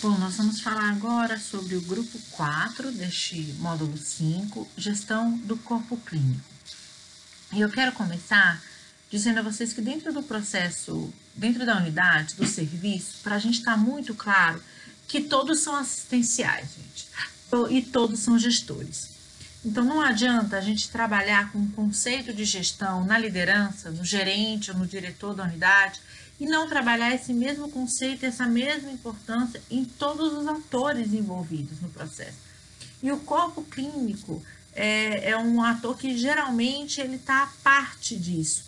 Bom, nós vamos falar agora sobre o grupo 4 deste módulo 5, gestão do corpo clínico. E eu quero começar dizendo a vocês que dentro do processo, dentro da unidade, do serviço, para a gente estar tá muito claro que todos são assistenciais, gente, e todos são gestores. Então não adianta a gente trabalhar com o conceito de gestão na liderança, no gerente ou no diretor da unidade, e não trabalhar esse mesmo conceito, essa mesma importância em todos os atores envolvidos no processo. E o corpo clínico é, é um ator que geralmente ele está à parte disso.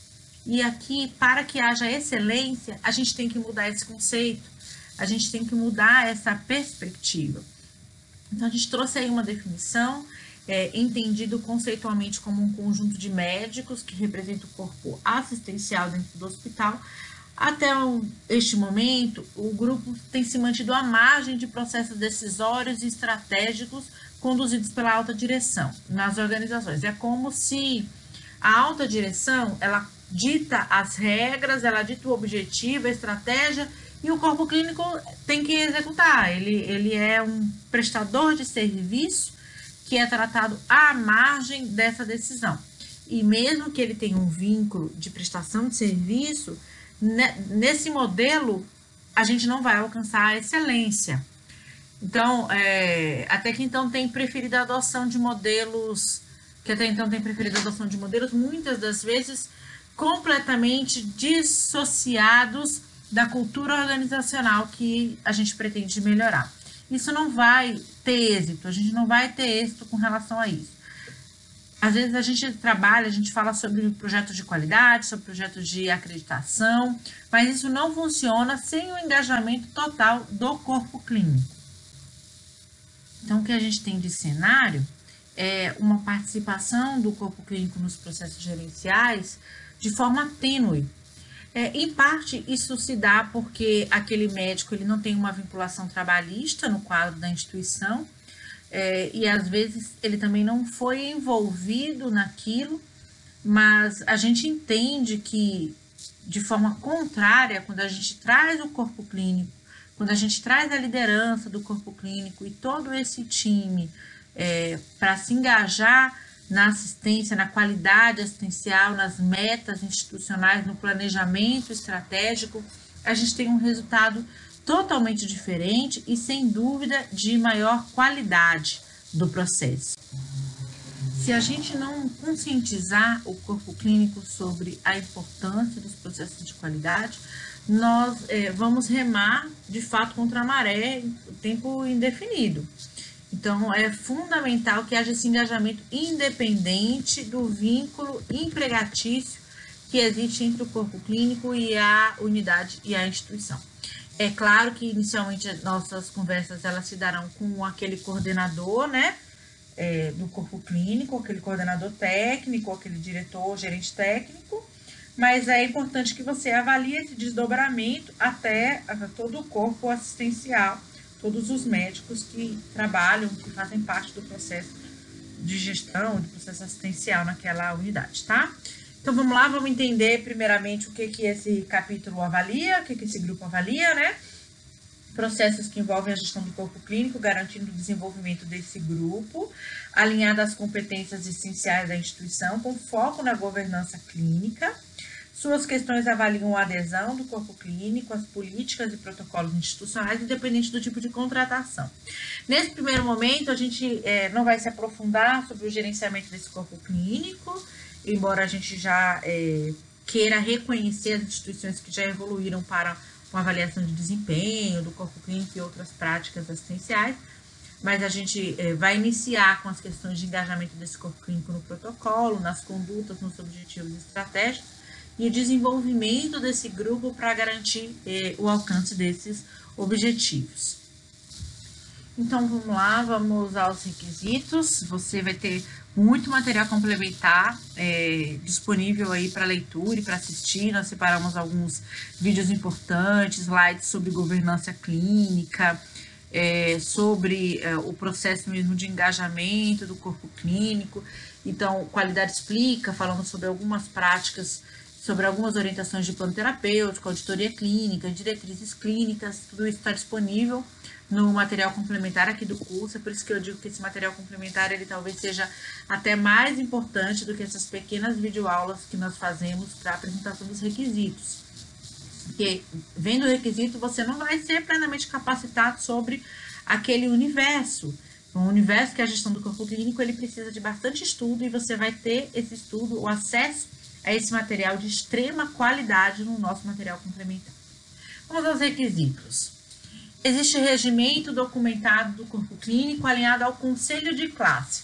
E aqui, para que haja excelência, a gente tem que mudar esse conceito, a gente tem que mudar essa perspectiva. Então, a gente trouxe aí uma definição, é, entendido conceitualmente como um conjunto de médicos que representa o corpo assistencial dentro do hospital, até este momento, o grupo tem se mantido à margem de processos decisórios e estratégicos conduzidos pela alta direção nas organizações. É como se a alta direção ela dita as regras, ela dita o objetivo, a estratégia e o corpo clínico tem que executar. Ele, ele é um prestador de serviço que é tratado à margem dessa decisão. E mesmo que ele tenha um vínculo de prestação de serviço, nesse modelo, a gente não vai alcançar a excelência. Então, é, até que então tem preferido a adoção de modelos, que até então tem preferido a adoção de modelos, muitas das vezes completamente dissociados da cultura organizacional que a gente pretende melhorar. Isso não vai ter êxito, a gente não vai ter êxito com relação a isso. Às vezes a gente trabalha, a gente fala sobre projetos de qualidade, sobre projetos de acreditação, mas isso não funciona sem o engajamento total do corpo clínico. Então, o que a gente tem de cenário é uma participação do corpo clínico nos processos gerenciais de forma tênue. É, em parte, isso se dá porque aquele médico ele não tem uma vinculação trabalhista no quadro da instituição, é, e às vezes ele também não foi envolvido naquilo, mas a gente entende que, de forma contrária, quando a gente traz o corpo clínico, quando a gente traz a liderança do corpo clínico e todo esse time é, para se engajar na assistência, na qualidade assistencial, nas metas institucionais, no planejamento estratégico, a gente tem um resultado totalmente diferente e, sem dúvida, de maior qualidade do processo. Se a gente não conscientizar o corpo clínico sobre a importância dos processos de qualidade, nós é, vamos remar de fato contra a maré o tempo indefinido. Então, é fundamental que haja esse engajamento independente do vínculo empregatício que existe entre o corpo clínico e a unidade e a instituição. É claro que inicialmente nossas conversas elas se darão com aquele coordenador, né, é, do corpo clínico, aquele coordenador técnico, aquele diretor, gerente técnico, mas é importante que você avalie esse desdobramento até todo o corpo assistencial, todos os médicos que trabalham, que fazem parte do processo de gestão, do processo assistencial naquela unidade, tá? Então vamos lá, vamos entender primeiramente o que, que esse capítulo avalia, o que, que esse grupo avalia, né? Processos que envolvem a gestão do corpo clínico, garantindo o desenvolvimento desse grupo, alinhado às competências essenciais da instituição, com foco na governança clínica. Suas questões avaliam a adesão do corpo clínico, as políticas e protocolos institucionais, independente do tipo de contratação. Nesse primeiro momento, a gente é, não vai se aprofundar sobre o gerenciamento desse corpo clínico, embora a gente já é, queira reconhecer as instituições que já evoluíram para uma avaliação de desempenho do corpo clínico e outras práticas assistenciais, mas a gente é, vai iniciar com as questões de engajamento desse corpo clínico no protocolo, nas condutas, nos objetivos estratégicos e o desenvolvimento desse grupo para garantir é, o alcance desses objetivos. Então vamos lá, vamos aos requisitos. Você vai ter muito material complementar é, disponível aí para leitura e para assistir. Nós separamos alguns vídeos importantes, slides sobre governança clínica, é, sobre é, o processo mesmo de engajamento do corpo clínico. Então, Qualidade Explica, falando sobre algumas práticas sobre algumas orientações de plano terapêutico, auditoria clínica, diretrizes clínicas, tudo isso está disponível no material complementar aqui do curso, é por isso que eu digo que esse material complementar ele talvez seja até mais importante do que essas pequenas videoaulas que nós fazemos para apresentação dos requisitos. Porque vendo o requisito, você não vai ser plenamente capacitado sobre aquele universo. O universo que é a gestão do corpo clínico, ele precisa de bastante estudo e você vai ter esse estudo, o acesso a esse material de extrema qualidade no nosso material complementar. Vamos aos requisitos. Existe regimento documentado do corpo clínico alinhado ao conselho de classe.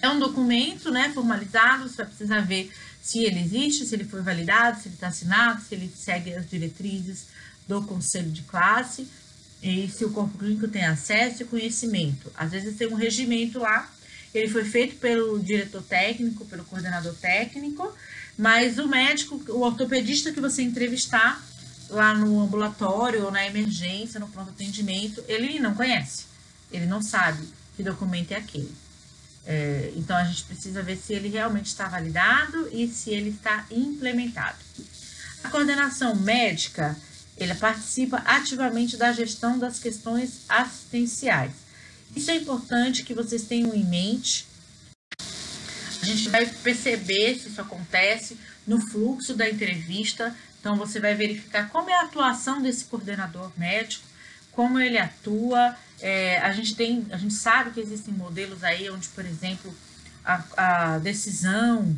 É um documento né, formalizado, você vai precisar ver se ele existe, se ele foi validado, se ele está assinado, se ele segue as diretrizes do conselho de classe e se o corpo clínico tem acesso e conhecimento. Às vezes tem um regimento lá, ele foi feito pelo diretor técnico, pelo coordenador técnico, mas o médico, o ortopedista que você entrevistar, lá no ambulatório ou na emergência, no pronto atendimento, ele não conhece, ele não sabe que documento é aquele. É, então a gente precisa ver se ele realmente está validado e se ele está implementado. A coordenação médica, ele participa ativamente da gestão das questões assistenciais. Isso é importante que vocês tenham em mente. A gente vai perceber se isso acontece no fluxo da entrevista então, você vai verificar como é a atuação desse coordenador médico, como ele atua. É, a, gente tem, a gente sabe que existem modelos aí onde, por exemplo, a, a decisão,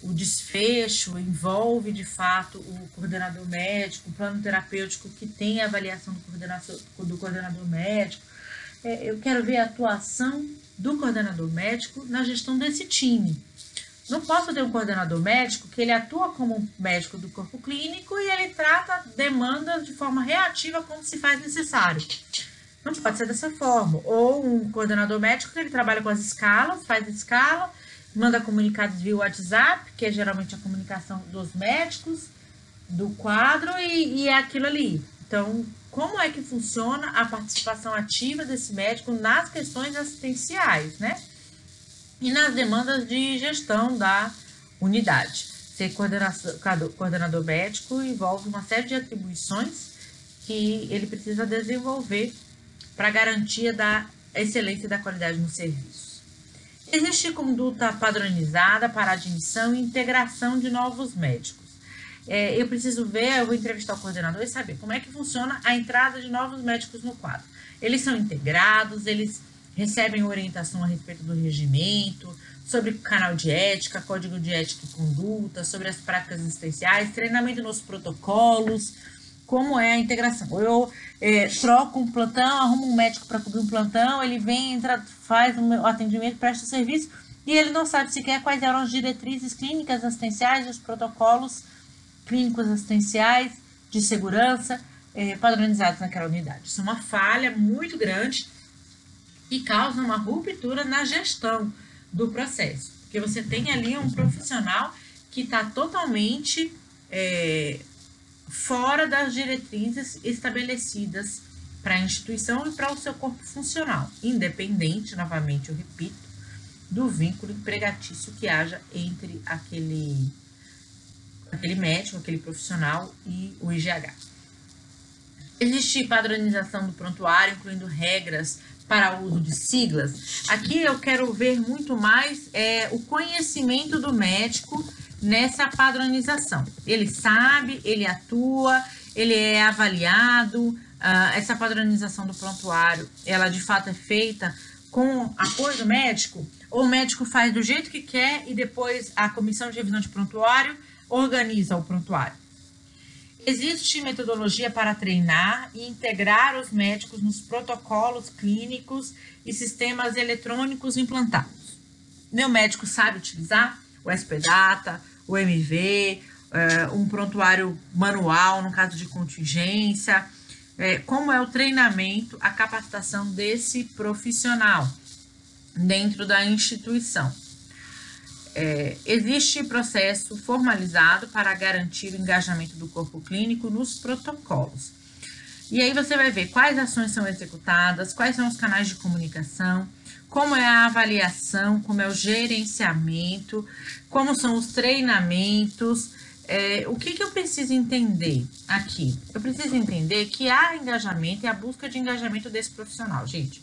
o desfecho envolve de fato o coordenador médico, o plano terapêutico que tem a avaliação do coordenador, do coordenador médico. É, eu quero ver a atuação do coordenador médico na gestão desse time. Não posso ter um coordenador médico que ele atua como médico do corpo clínico e ele trata demandas de forma reativa como se faz necessário. Não pode ser dessa forma. Ou um coordenador médico que ele trabalha com as escalas, faz escala, manda comunicados via WhatsApp, que é geralmente a comunicação dos médicos, do quadro, e, e é aquilo ali. Então, como é que funciona a participação ativa desse médico nas questões assistenciais, né? E nas demandas de gestão da unidade. Ser coordenador médico envolve uma série de atribuições que ele precisa desenvolver para garantia da excelência e da qualidade no serviço. Existe conduta padronizada para admissão e integração de novos médicos. É, eu preciso ver, eu vou entrevistar o coordenador e saber como é que funciona a entrada de novos médicos no quadro. Eles são integrados, eles recebem orientação a respeito do regimento, sobre canal de ética, código de ética e conduta, sobre as práticas assistenciais, treinamento nos protocolos, como é a integração. Eu é, troco um plantão, arrumo um médico para cobrir um plantão, ele vem, entra, faz um atendimento, presta o serviço, e ele não sabe sequer quais eram as diretrizes clínicas assistenciais, os protocolos clínicos assistenciais de segurança é, padronizados naquela unidade. Isso é uma falha muito grande que causa uma ruptura na gestão do processo. Porque você tem ali um profissional que está totalmente é, fora das diretrizes estabelecidas para a instituição e para o seu corpo funcional, independente, novamente eu repito, do vínculo empregatício que haja entre aquele, aquele médico, aquele profissional e o IGH. Existe padronização do prontuário, incluindo regras para uso de siglas, aqui eu quero ver muito mais é, o conhecimento do médico nessa padronização. Ele sabe, ele atua, ele é avaliado. Uh, essa padronização do prontuário, ela de fato é feita com apoio do médico, ou o médico faz do jeito que quer e depois a comissão de revisão de prontuário organiza o prontuário. Existe metodologia para treinar e integrar os médicos nos protocolos clínicos e sistemas eletrônicos implantados. Meu médico sabe utilizar o SPData, o MV, eh, um prontuário manual no caso de contingência. Eh, como é o treinamento, a capacitação desse profissional dentro da instituição? É, existe processo formalizado para garantir o engajamento do corpo clínico nos protocolos. E aí você vai ver quais ações são executadas, quais são os canais de comunicação, como é a avaliação, como é o gerenciamento, como são os treinamentos, É, o que, que eu preciso entender aqui? Eu preciso entender que há engajamento e a busca de engajamento desse profissional, gente.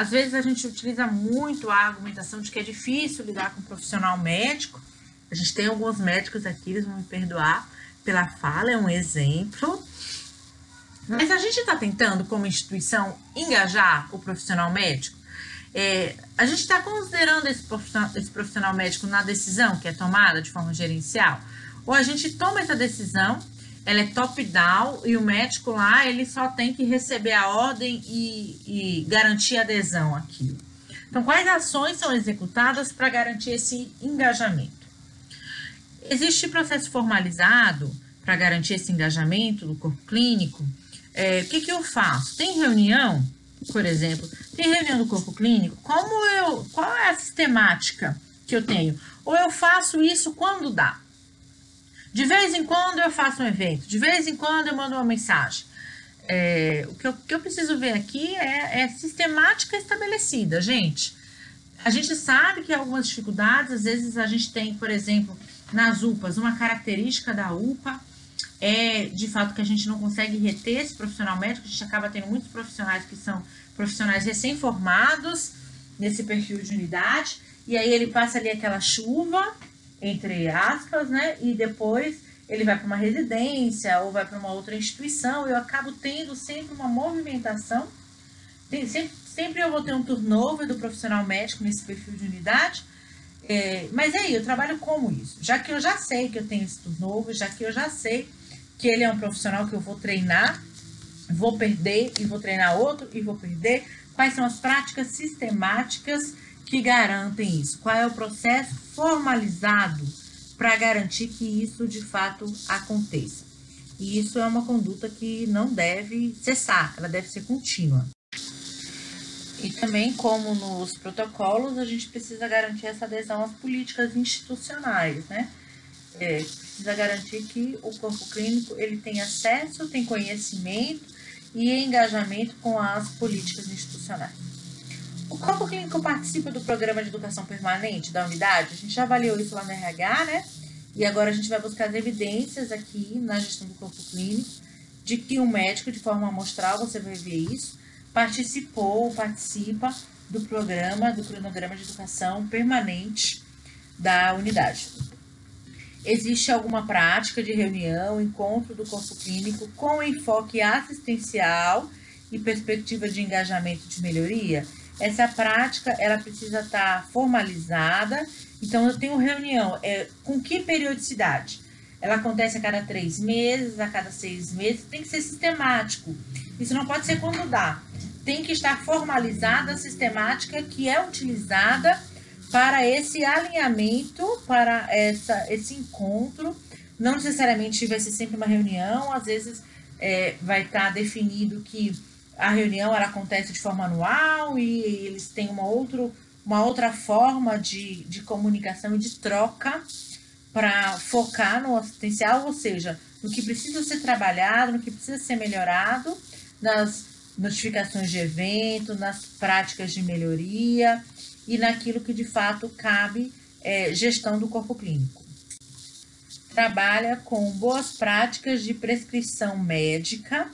Às vezes a gente utiliza muito a argumentação de que é difícil lidar com um profissional médico. A gente tem alguns médicos aqui, eles vão me perdoar pela fala, é um exemplo. Mas a gente está tentando, como instituição, engajar o profissional médico. É, a gente está considerando esse profissional, esse profissional médico na decisão que é tomada de forma gerencial ou a gente toma essa decisão, ela é top-down e o médico lá ele só tem que receber a ordem e, e garantir adesão àquilo. Então, quais ações são executadas para garantir esse engajamento? Existe processo formalizado para garantir esse engajamento do corpo clínico? É, o que, que eu faço? Tem reunião, por exemplo, tem reunião do corpo clínico? Como eu, qual é a sistemática que eu tenho? Ou eu faço isso quando dá? De vez em quando eu faço um evento, de vez em quando eu mando uma mensagem. É, o, que eu, que eu, preciso ver aqui é, é sistemática estabelecida, gente. A gente sabe que algumas dificuldades, às vezes a gente tem, por exemplo, nas UPAs, uma característica da UPA é de fato que a gente não consegue reter esse profissional médico, a gente acaba tendo muitos profissionais que são profissionais recém-formados nesse perfil de unidade, e aí ele passa ali aquela chuva, entre aspas, né? E depois ele vai para uma residência ou vai para uma outra instituição. Eu acabo tendo sempre uma movimentação. Sempre, sempre eu vou ter um turnover do profissional médico nesse perfil de unidade. É, mas aí, eu trabalho como isso? Já que eu já sei que eu tenho esse turnover, já que eu já sei que ele é um profissional que eu vou treinar, vou perder e vou treinar outro e vou perder. Quais são as práticas sistemáticas que garantem isso? Qual é o processo formalizado para garantir que isso de fato aconteça? E isso é uma conduta que não deve cessar, ela deve ser contínua. E também, como nos protocolos, a gente precisa garantir essa adesão às políticas institucionais, né? É, precisa garantir que o corpo clínico ele tem acesso, tem conhecimento e engajamento com as políticas institucionais. O corpo clínico participa do programa de educação permanente da unidade? A gente já avaliou isso lá no RH, né? E agora a gente vai buscar as evidências aqui na gestão do corpo clínico de que um médico, de forma amostral, você vai ver isso, participou ou participa do programa, do cronograma de educação permanente da unidade. Existe alguma prática de reunião, encontro do corpo clínico com enfoque assistencial e perspectiva de engajamento de melhoria? Essa prática ela precisa estar tá formalizada. Então, eu tenho reunião. É, com que periodicidade? Ela acontece a cada três meses, a cada seis meses. Tem que ser sistemático. Isso não pode ser quando dá. Tem que estar formalizada a sistemática que é utilizada para esse alinhamento, para essa, esse encontro. Não necessariamente vai ser sempre uma reunião, às vezes é, vai estar tá definido que a reunião ela acontece de forma anual e eles têm uma, outro, uma outra forma de, de comunicação e de troca para focar no assistencial, ou seja, no que precisa ser trabalhado, no que precisa ser melhorado, nas notificações de evento, nas práticas de melhoria e naquilo que de fato cabe é, gestão do corpo clínico. Trabalha com boas práticas de prescrição médica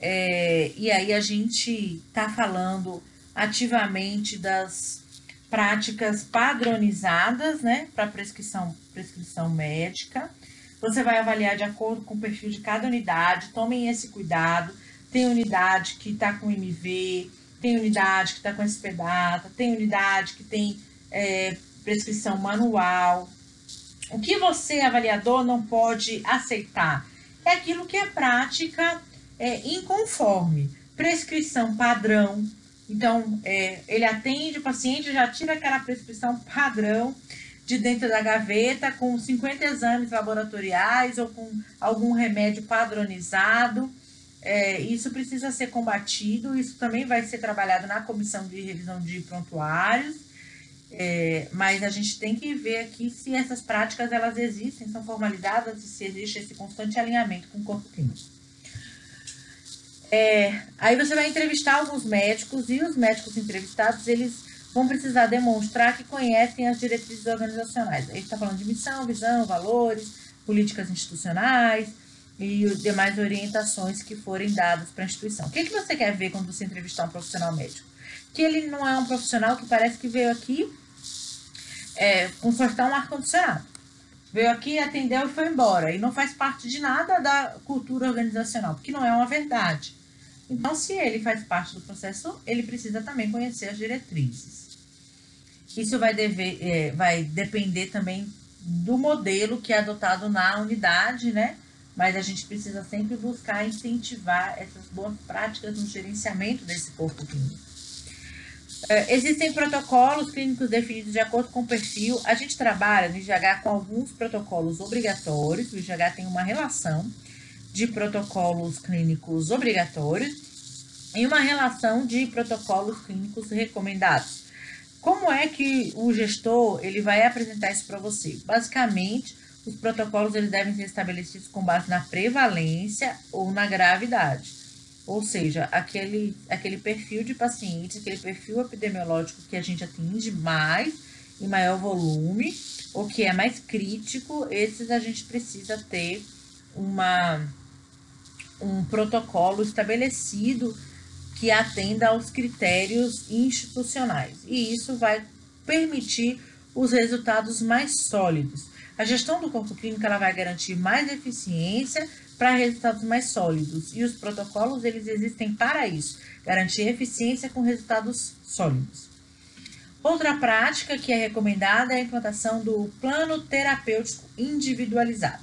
é, e aí a gente está falando ativamente das práticas padronizadas, né, para prescrição, prescrição médica. Você vai avaliar de acordo com o perfil de cada unidade, tomem esse cuidado. Tem unidade que está com MV, tem unidade que está com SPData, tem unidade que tem é, prescrição manual. O que você, avaliador, não pode aceitar é aquilo que é prática é inconforme. Prescrição padrão. Então, é, ele atende o paciente, já tira aquela prescrição padrão de dentro da gaveta com 50 exames laboratoriais ou com algum remédio padronizado. É, isso precisa ser combatido, isso também vai ser trabalhado na comissão de revisão de prontuários, é, mas a gente tem que ver aqui se essas práticas elas existem, são formalizadas e se existe esse constante alinhamento com o corpo clínico. É, aí você vai entrevistar alguns médicos e os médicos entrevistados, eles vão precisar demonstrar que conhecem as diretrizes organizacionais. Ele está falando de missão, visão, valores, políticas institucionais e demais orientações que forem dadas para a instituição. O que, que você quer ver quando você entrevistar um profissional médico? Que ele não é um profissional que parece que veio aqui é, consertar um ar-condicionado. Veio aqui, atendeu e foi embora. E não faz parte de nada da cultura organizacional, porque não é uma verdade. Então, se ele faz parte do processo, ele precisa também conhecer as diretrizes. Isso vai, dever, é, vai depender também do modelo que é adotado na unidade, né? Mas a gente precisa sempre buscar incentivar essas boas práticas no gerenciamento desse corpo clínico. É, existem protocolos clínicos definidos de acordo com o perfil. A gente trabalha no IGH com alguns protocolos obrigatórios. O IGH tem uma relação de protocolos clínicos obrigatórios e uma relação de protocolos clínicos recomendados. Como é que o gestor ele vai apresentar isso para você? Basicamente, os protocolos eles devem ser estabelecidos com base na prevalência ou na gravidade. Ou seja, aquele, aquele perfil de pacientes, aquele perfil epidemiológico que a gente atende mais em maior volume, ou que é mais crítico, esses a gente precisa ter uma um protocolo estabelecido que atenda aos critérios institucionais. E isso vai permitir os resultados mais sólidos. A gestão do corpo clínico ela vai garantir mais eficiência para resultados mais sólidos. E os protocolos eles existem para isso, garantir eficiência com resultados sólidos. Outra prática que é recomendada é a implantação do plano terapêutico individualizado.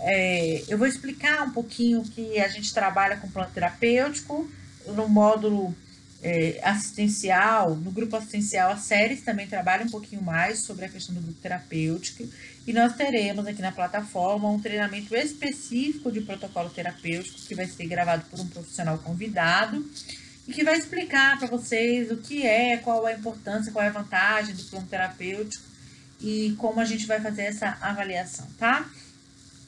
É, eu vou explicar um pouquinho que a gente trabalha com plano terapêutico no módulo é, assistencial, no grupo assistencial, as séries também trabalham um pouquinho mais sobre a questão do grupo terapêutico. E nós teremos aqui na plataforma um treinamento específico de protocolo terapêutico que vai ser gravado por um profissional convidado e que vai explicar para vocês o que é, qual a importância, qual é a vantagem do plano terapêutico e como a gente vai fazer essa avaliação, tá?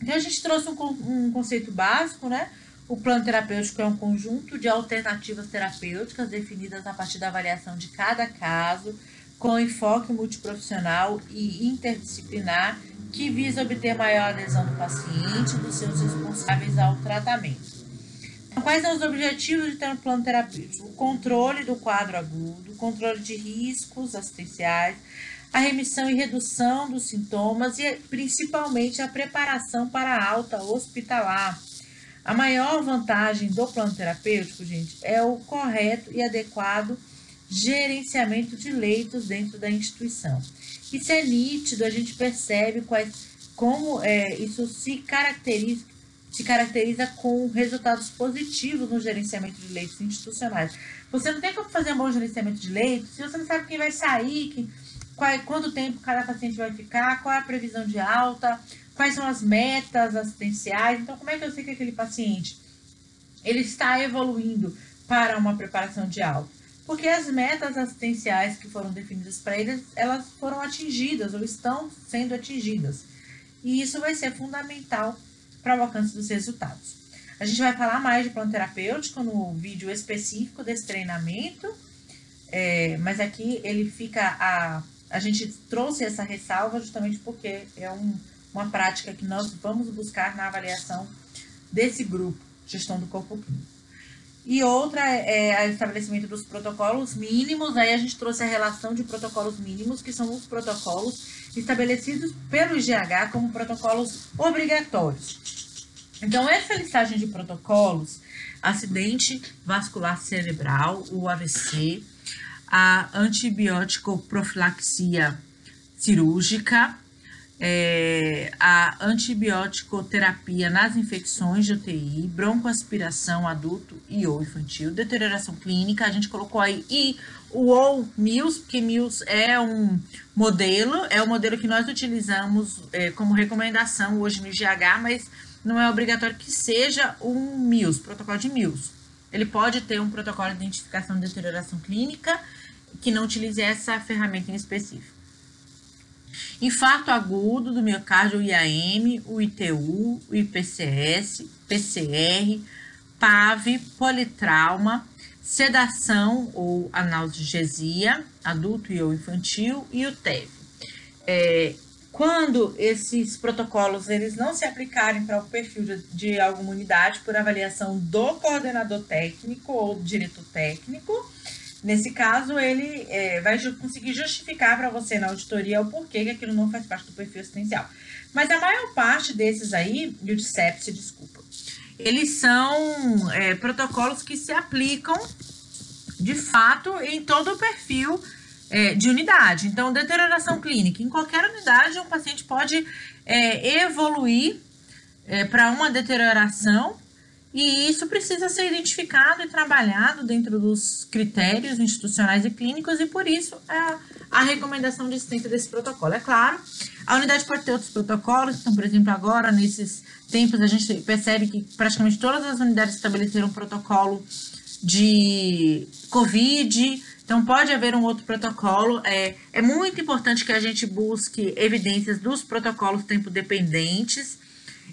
Então, a gente trouxe um, um conceito básico, né? O plano terapêutico é um conjunto de alternativas terapêuticas definidas a partir da avaliação de cada caso, com enfoque multiprofissional e interdisciplinar, que visa obter maior adesão do paciente e dos seus responsáveis ao tratamento. Então, quais são os objetivos de ter um plano terapêutico? O controle do quadro agudo, o controle de riscos assistenciais, a remissão e redução dos sintomas e principalmente a preparação para a alta hospitalar. A maior vantagem do plano terapêutico, gente, é o correto e adequado gerenciamento de leitos dentro da instituição. Isso é nítido, a gente percebe quais, como é, isso se caracteriza, se caracteriza com resultados positivos no gerenciamento de leitos institucionais. Você não tem como fazer um bom gerenciamento de leitos se você não sabe quem vai sair, quem, qual, quanto tempo cada paciente vai ficar, qual é a previsão de alta, quais são as metas assistenciais. Então, como é que eu sei que aquele paciente ele está evoluindo para uma preparação de alta? Porque as metas assistenciais que foram definidas para eles, elas foram atingidas ou estão sendo atingidas. E isso vai ser fundamental para o alcance dos resultados. A gente vai falar mais de plano terapêutico no vídeo específico desse treinamento, é, mas aqui ele fica a a gente trouxe essa ressalva justamente porque é um, uma prática que nós vamos buscar na avaliação desse grupo, gestão do corpo clínico. E outra é, o estabelecimento dos protocolos mínimos, aí a gente trouxe a relação de protocolos mínimos, que são os protocolos estabelecidos pelo IGH como protocolos obrigatórios. Então, essa listagem de protocolos, acidente vascular cerebral, o AVC, a antibiótico profilaxia cirúrgica, é, a antibiótico terapia nas infecções de UTI, broncoaspiração adulto e ou infantil, deterioração clínica, a gente colocou aí e o ou MILS, porque MILS é um modelo, é o modelo que nós utilizamos é, como recomendação hoje no GH, mas não é obrigatório que seja um MILS, protocolo de MILS. Ele pode ter um protocolo de identificação de deterioração clínica que não utilize essa ferramenta em específico. Infarto agudo do miocárdio, o IAM, o ITU, o IPCS, PCR, PAV, politrauma, sedação ou analgesia, adulto e ou infantil, e o TEV. É, quando esses protocolos eles não se aplicarem para o perfil de, de, alguma unidade por avaliação do coordenador técnico ou diretor técnico, nesse caso ele é, vai conseguir justificar para você na auditoria o porquê que aquilo não faz parte do perfil assistencial. Mas a maior parte desses aí, e o DCEP, desculpa, eles são é, protocolos que se aplicam de fato em todo o perfil é, de unidade. Então, deterioração clínica. Em qualquer unidade, um paciente pode é, evoluir é, para uma deterioração e isso precisa ser identificado e trabalhado dentro dos critérios institucionais e clínicos e por isso é a recomendação de existência desse protocolo. É claro, a unidade pode ter outros protocolos, então, por exemplo, agora, nesses tempos, a gente percebe que praticamente todas as unidades estabeleceram um protocolo de COVID, então, pode haver um outro protocolo. É, é muito importante que a gente busque evidências dos protocolos tempo dependentes.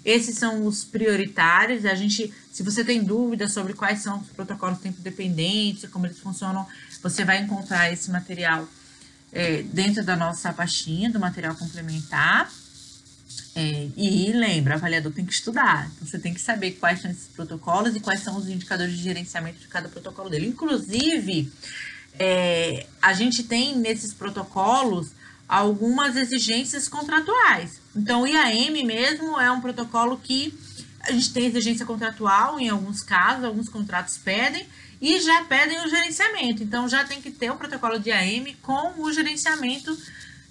Esses são os prioritários. A gente, se você tem dúvidas sobre quais são os protocolos tempo dependentes, como eles funcionam, você vai encontrar esse material é, dentro da nossa pastinha do material complementar. É, e lembra, o avaliador tem que estudar. Então, você tem que saber quais são esses protocolos e quais são os indicadores de gerenciamento de cada protocolo dele. Inclusive, é, a gente tem nesses protocolos algumas exigências contratuais. Então, o IAM mesmo é um protocolo que a gente tem exigência contratual em alguns casos, alguns contratos pedem, e já pedem o gerenciamento. Então, já tem que ter o protocolo de IAM com o gerenciamento.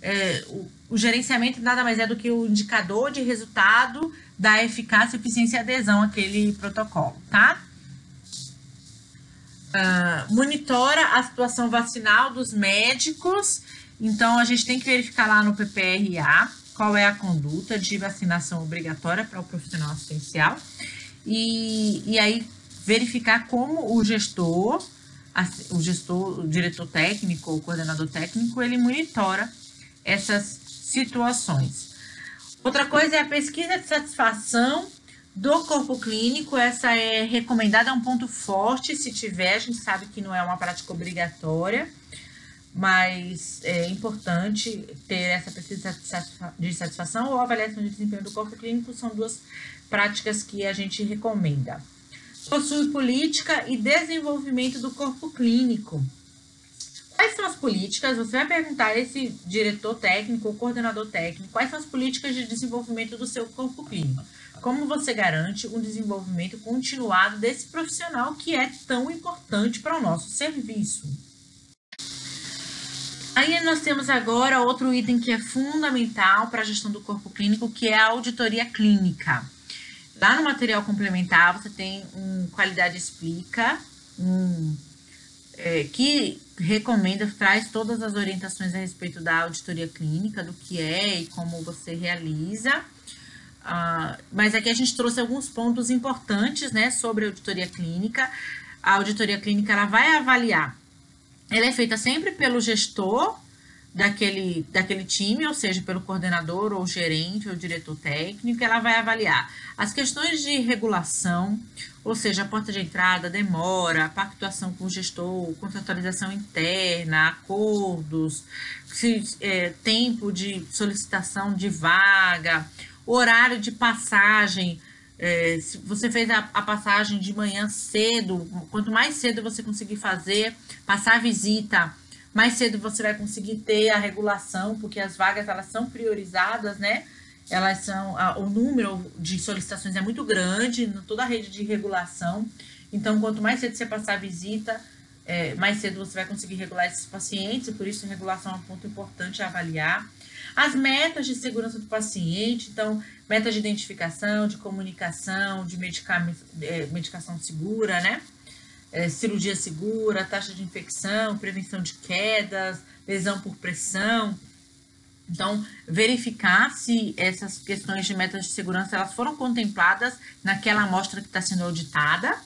É, o, o gerenciamento nada mais é do que o indicador de resultado da eficácia, eficiência e adesão àquele protocolo, tá? uh, monitora a situação vacinal dos médicos. Então, a gente tem que verificar lá no PPRA qual é a conduta de vacinação obrigatória para o profissional assistencial. E, e aí, verificar como o gestor, o gestor, o diretor técnico ou coordenador técnico, ele monitora essas situações. Outra coisa é a pesquisa de satisfação do corpo clínico, essa é recomendada, é um ponto forte, se tiver, a gente sabe que não é uma prática obrigatória, mas é importante ter essa pesquisa de satisfação ou avaliação de desempenho do corpo clínico, são duas práticas que a gente recomenda. Possui política e desenvolvimento do corpo clínico. Quais são as políticas? Você vai perguntar a esse diretor técnico ou coordenador técnico quais são as políticas de desenvolvimento do seu corpo clínico. Como você garante um desenvolvimento continuado desse profissional que é tão importante para o nosso serviço? Aí nós temos agora outro item que é fundamental para a gestão do corpo clínico, que é a auditoria clínica. Lá no material complementar você tem um qualidade explica, um, é, que recomenda, traz todas as orientações a respeito da auditoria clínica, do que é e como você realiza. Uh, mas aqui a gente trouxe alguns pontos importantes, né, sobre a auditoria clínica. A auditoria clínica, ela vai avaliar, ela é feita sempre pelo gestor daquele, daquele time, ou seja, pelo coordenador ou gerente ou diretor técnico, ela vai avaliar as questões de regulação, ou seja, a porta de entrada, demora, pactuação com o gestor, contratualização interna, acordos, se, é, tempo de solicitação de vaga, horário de passagem. É, se você fez a, a, passagem de manhã cedo, quanto mais cedo você conseguir fazer, passar a visita, mais cedo você vai conseguir ter a regulação, porque as vagas elas são priorizadas, né? Elas são a, o número de solicitações é muito grande toda a rede de regulação. Então, quanto mais cedo você passar a visita, é, mais cedo você vai conseguir regular esses pacientes, e por isso a regulação é um ponto importante a avaliar. As metas de segurança do paciente, então, metas de identificação, de comunicação, de é, medicação segura, né? É, cirurgia segura, taxa de infecção, prevenção de quedas, lesão por pressão. Então, verificar se essas questões de metas de segurança elas foram contempladas naquela amostra que está sendo auditada.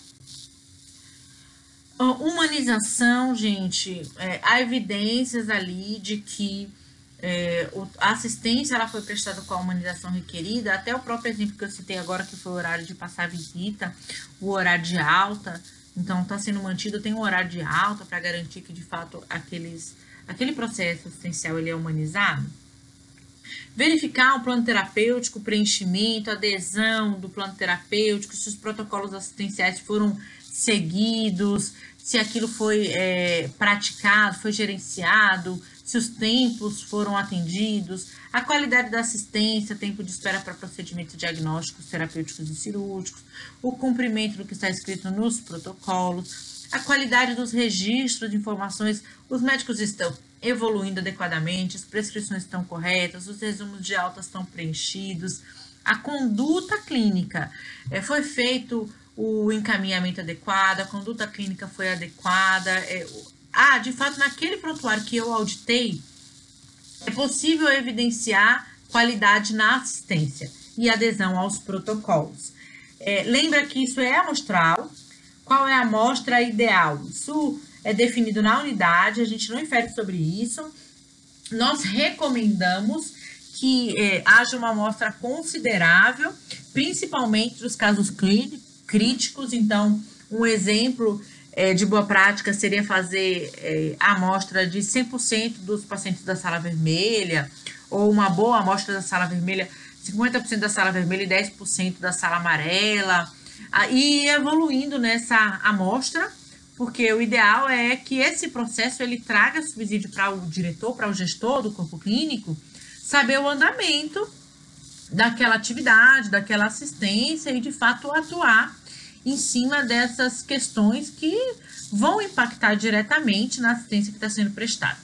Humanização, gente, é, há evidências ali de que é, a assistência ela foi prestada com a humanização requerida, até o próprio exemplo que eu citei agora, que foi o horário de passar a visita, o horário de alta, então está sendo mantido, tem um horário de alta para garantir que de fato aqueles, aquele processo assistencial ele é humanizado. Verificar o plano terapêutico, preenchimento, adesão do plano terapêutico, se os protocolos assistenciais foram seguidos, se aquilo foi é, praticado, foi gerenciado, se os tempos foram atendidos, a qualidade da assistência, tempo de espera para procedimentos diagnósticos, terapêuticos e cirúrgicos, o cumprimento do que está escrito nos protocolos, a qualidade dos registros de informações, os médicos estão evoluindo adequadamente, as prescrições estão corretas, os resumos de alta estão preenchidos, a conduta clínica. É, foi feito o encaminhamento adequado, a conduta clínica foi adequada. É, ah, de fato, naquele prontuário que eu auditei, é possível evidenciar qualidade na assistência e adesão aos protocolos. É, lembra que isso é amostral. Qual é a amostra ideal? Isso é definido na unidade, a gente não infere sobre isso. Nós recomendamos que é, haja uma amostra considerável, principalmente nos casos clínicos, críticos. Então, um exemplo é, de boa prática seria fazer é, a amostra de 100% dos pacientes da sala vermelha, ou uma boa amostra da sala vermelha, 50% da sala vermelha e 10% da sala amarela, e evoluindo nessa amostra porque o ideal é que esse processo ele traga subsídio para o diretor, para o gestor do corpo clínico, saber o andamento daquela atividade, daquela assistência e de fato atuar em cima dessas questões que vão impactar diretamente na assistência que está sendo prestada.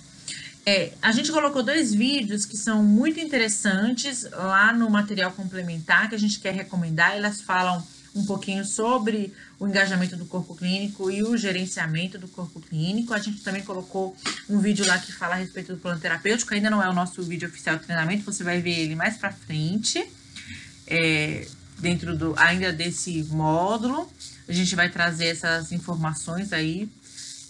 É, a gente colocou dois vídeos que são muito interessantes lá no material complementar que a gente quer recomendar. Elas falam um pouquinho sobre o engajamento do corpo clínico e o gerenciamento do corpo clínico. A gente também colocou um vídeo lá que fala a respeito do plano terapêutico, ainda não é o nosso vídeo oficial de treinamento, você vai ver ele mais para frente, é, dentro do ainda desse módulo. A gente vai trazer essas informações aí.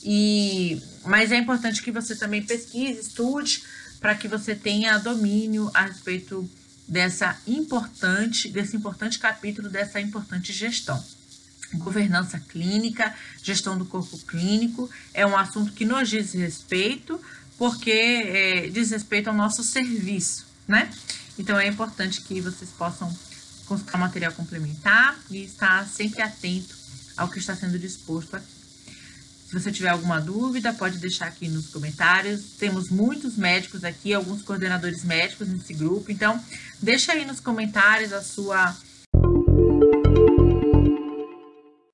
E, mas é importante que você também pesquise, estude, para que você tenha domínio a respeito dessa importante, desse importante capítulo dessa importante gestão. Governança clínica, gestão do corpo clínico, é um assunto que nos diz respeito, porque é, diz respeito ao nosso serviço, né? Então é importante que vocês possam consultar material complementar e estar sempre atento ao que está sendo disposto aqui. Se você tiver alguma dúvida, pode deixar aqui nos comentários. Temos muitos médicos aqui, alguns coordenadores médicos nesse grupo, então deixa aí nos comentários a sua